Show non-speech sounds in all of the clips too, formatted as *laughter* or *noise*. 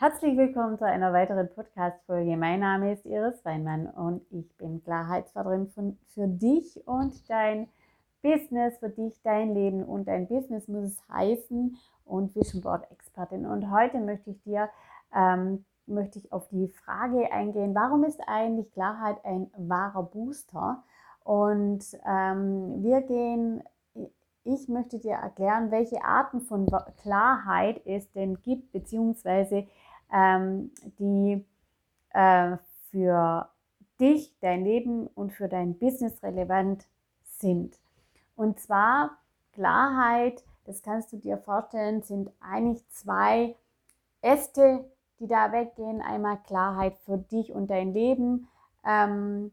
Herzlich willkommen zu einer weiteren Podcast-Folge. Mein Name ist Iris Weinmann und ich bin Klarheitsförderin für dich und dein Business, für dich, dein Leben und dein Business muss es heißen und Vision Board Expertin. Und heute möchte ich dir ähm, möchte ich auf die Frage eingehen, warum ist eigentlich Klarheit ein wahrer Booster? Und ähm, wir gehen ich möchte dir erklären, welche Arten von Klarheit es denn gibt, beziehungsweise ähm, die äh, für dich, dein Leben und für dein Business relevant sind. Und zwar Klarheit, das kannst du dir vorstellen, sind eigentlich zwei Äste, die da weggehen. Einmal Klarheit für dich und dein Leben ähm,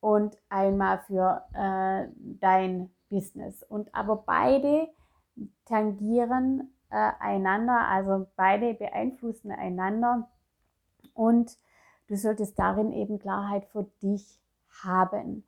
und einmal für äh, dein Business. Und aber beide tangieren äh, einander, also beide beeinflussen einander und du solltest darin eben Klarheit für dich haben.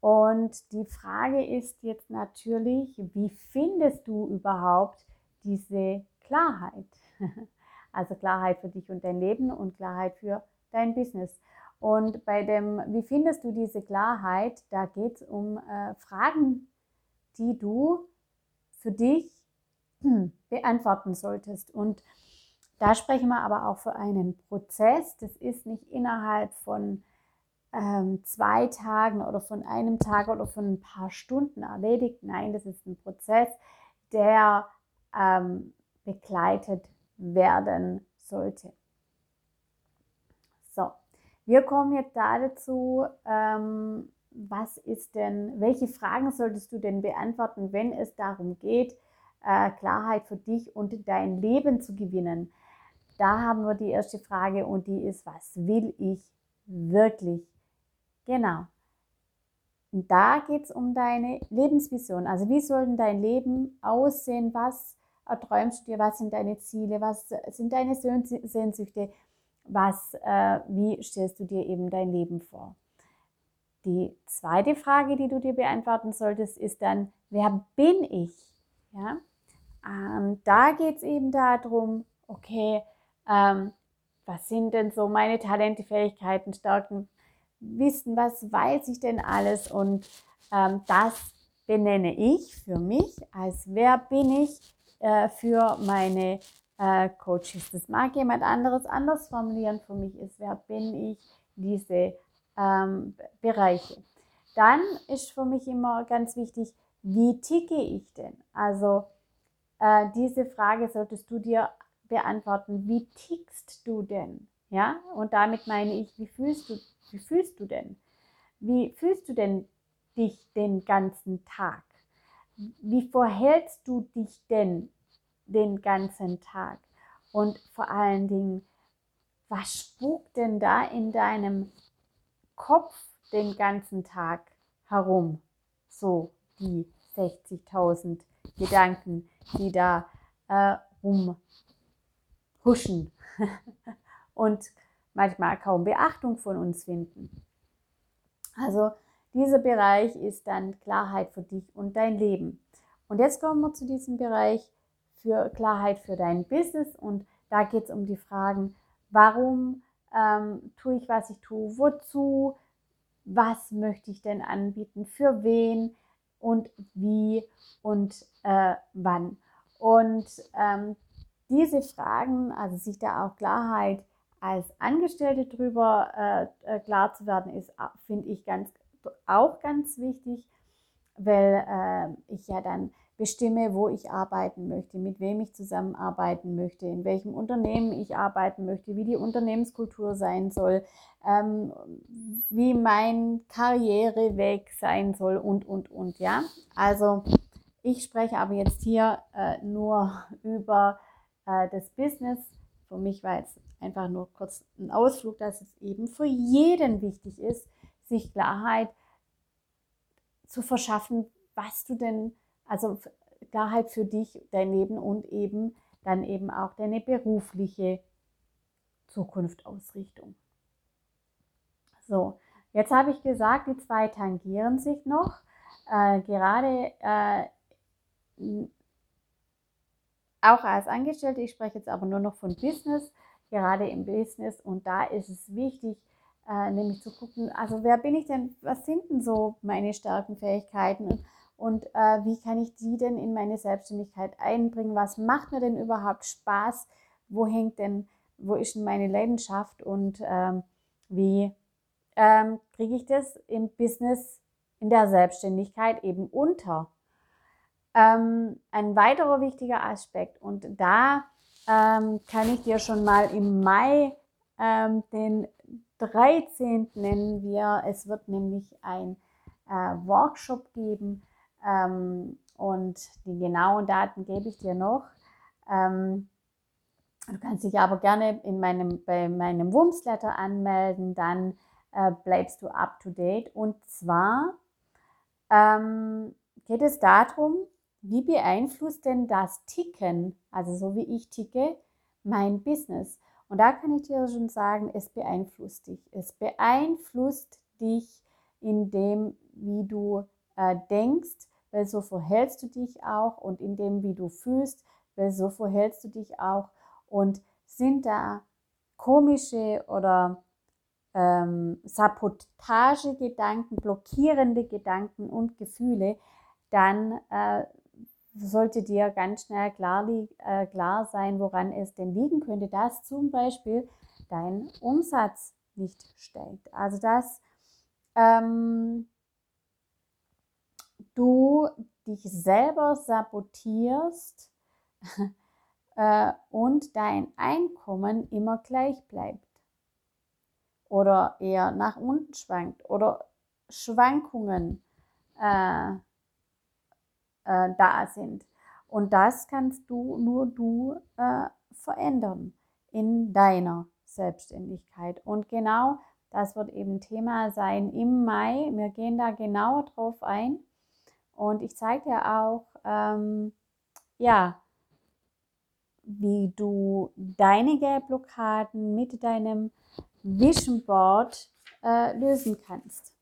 Und die Frage ist jetzt natürlich, wie findest du überhaupt diese Klarheit? *laughs* Also Klarheit für dich und dein Leben und Klarheit für dein Business. Und bei dem, wie findest du diese Klarheit, da geht es um äh, Fragen, die du für dich beantworten solltest. Und da sprechen wir aber auch für einen Prozess. Das ist nicht innerhalb von ähm, zwei Tagen oder von einem Tag oder von ein paar Stunden erledigt. Nein, das ist ein Prozess, der ähm, begleitet werden sollte. So, wir kommen jetzt da dazu, ähm, was ist denn, welche Fragen solltest du denn beantworten, wenn es darum geht, äh, Klarheit für dich und dein Leben zu gewinnen? Da haben wir die erste Frage und die ist, was will ich wirklich? Genau. Und da geht es um deine Lebensvision. Also wie soll denn dein Leben aussehen? Was erträumst du dir? Was sind deine Ziele? Was sind deine Sehnsüchte? Was, äh, wie stellst du dir eben dein Leben vor? Die zweite Frage, die du dir beantworten solltest, ist dann, wer bin ich? Ja? Ähm, da geht es eben darum, okay, ähm, was sind denn so meine Talente, Fähigkeiten, Stärken, Wissen, was weiß ich denn alles? Und ähm, das benenne ich für mich als wer bin ich äh, für meine äh, Coaches. Das mag jemand anderes anders formulieren. Für mich ist, wer bin ich diese ähm, Bereiche. Dann ist für mich immer ganz wichtig, wie ticke ich denn? Also äh, diese Frage solltest du dir beantworten, wie tickst du denn? Ja, und damit meine ich, wie fühlst du, wie fühlst du denn? Wie fühlst du denn dich den ganzen Tag? Wie verhältst du dich denn den ganzen Tag? Und vor allen Dingen, was spukt denn da in deinem Kopf den ganzen Tag herum. So die 60.000 Gedanken, die da äh, rumhuschen *laughs* und manchmal kaum Beachtung von uns finden. Also dieser Bereich ist dann Klarheit für dich und dein Leben. Und jetzt kommen wir zu diesem Bereich für Klarheit für dein Business und da geht es um die Fragen, warum ähm, tue ich, was ich tue, wozu, was möchte ich denn anbieten, für wen und wie und äh, wann. Und ähm, diese Fragen, also sich da auch Klarheit als Angestellte drüber äh, äh klar zu werden, ist, finde ich, ganz, auch ganz wichtig, weil äh, ich ja dann bestimme, wo ich arbeiten möchte, mit wem ich zusammenarbeiten möchte, in welchem Unternehmen ich arbeiten möchte, wie die Unternehmenskultur sein soll, ähm, wie mein Karriereweg sein soll und, und, und, ja. Also ich spreche aber jetzt hier äh, nur über äh, das Business. Für mich war jetzt einfach nur kurz ein Ausflug, dass es eben für jeden wichtig ist, sich Klarheit zu verschaffen, was du denn also Klarheit für dich, dein Leben und eben dann eben auch deine berufliche Zukunftsausrichtung. So, jetzt habe ich gesagt, die zwei tangieren sich noch. Äh, gerade äh, auch als Angestellte, ich spreche jetzt aber nur noch von Business, gerade im Business. Und da ist es wichtig, äh, nämlich zu gucken, also wer bin ich denn, was sind denn so meine Stärken, Fähigkeiten und äh, wie kann ich die denn in meine Selbstständigkeit einbringen? Was macht mir denn überhaupt Spaß? Wo hängt denn, wo ist denn meine Leidenschaft und ähm, wie ähm, kriege ich das im Business, in der Selbstständigkeit eben unter? Ähm, ein weiterer wichtiger Aspekt und da ähm, kann ich dir schon mal im Mai ähm, den 13. nennen wir. Es wird nämlich ein äh, Workshop geben ähm, und die genauen Daten gebe ich dir noch. Ähm, du kannst dich aber gerne in meinem, bei meinem Wumsletter anmelden, dann äh, bleibst du up to date. Und zwar ähm, geht es darum, wie beeinflusst denn das Ticken, also so wie ich ticke, mein Business? Und da kann ich dir schon sagen, es beeinflusst dich. Es beeinflusst dich in dem, wie du äh, denkst, weil so verhältst du dich auch und in dem, wie du fühlst, weil so verhältst du dich auch. Und sind da komische oder ähm, Sabotagegedanken, blockierende Gedanken und Gefühle, dann äh, sollte dir ganz schnell klar, äh, klar sein, woran es denn liegen könnte, dass zum Beispiel dein Umsatz nicht steigt. Also dass ähm, du dich selber sabotierst *laughs* äh, und dein Einkommen immer gleich bleibt oder eher nach unten schwankt oder Schwankungen äh, äh, da sind. Und das kannst du nur du äh, verändern in deiner Selbstständigkeit. Und genau das wird eben Thema sein im Mai. Wir gehen da genauer drauf ein. Und ich zeige dir auch, ähm, ja, wie du deine Geldblockaden mit deinem Vision Board äh, lösen kannst.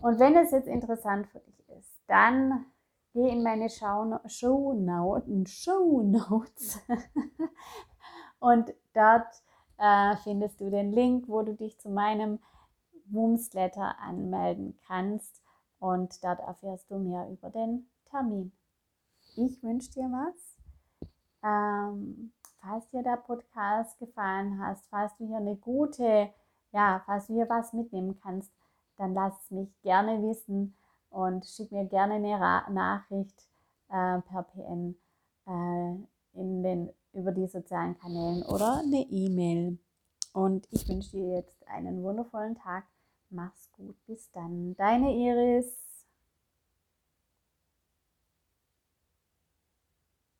Und wenn es jetzt interessant für dich ist, dann geh in meine Show, Show, Notes, Show Notes *laughs* und dort äh, findest du den Link, wo du dich zu meinem Wumsletter anmelden kannst und dort erfährst du mehr über den Termin. Ich wünsche dir was. Ähm, falls dir der Podcast gefallen hat, falls du hier eine gute, ja, falls du hier was mitnehmen kannst, dann lass es mich gerne wissen und schick mir gerne eine Ra Nachricht äh, per PN äh, in den, über die sozialen Kanälen oder eine E-Mail. Und ich wünsche dir jetzt einen wundervollen Tag. Mach's gut. Bis dann. Deine Iris.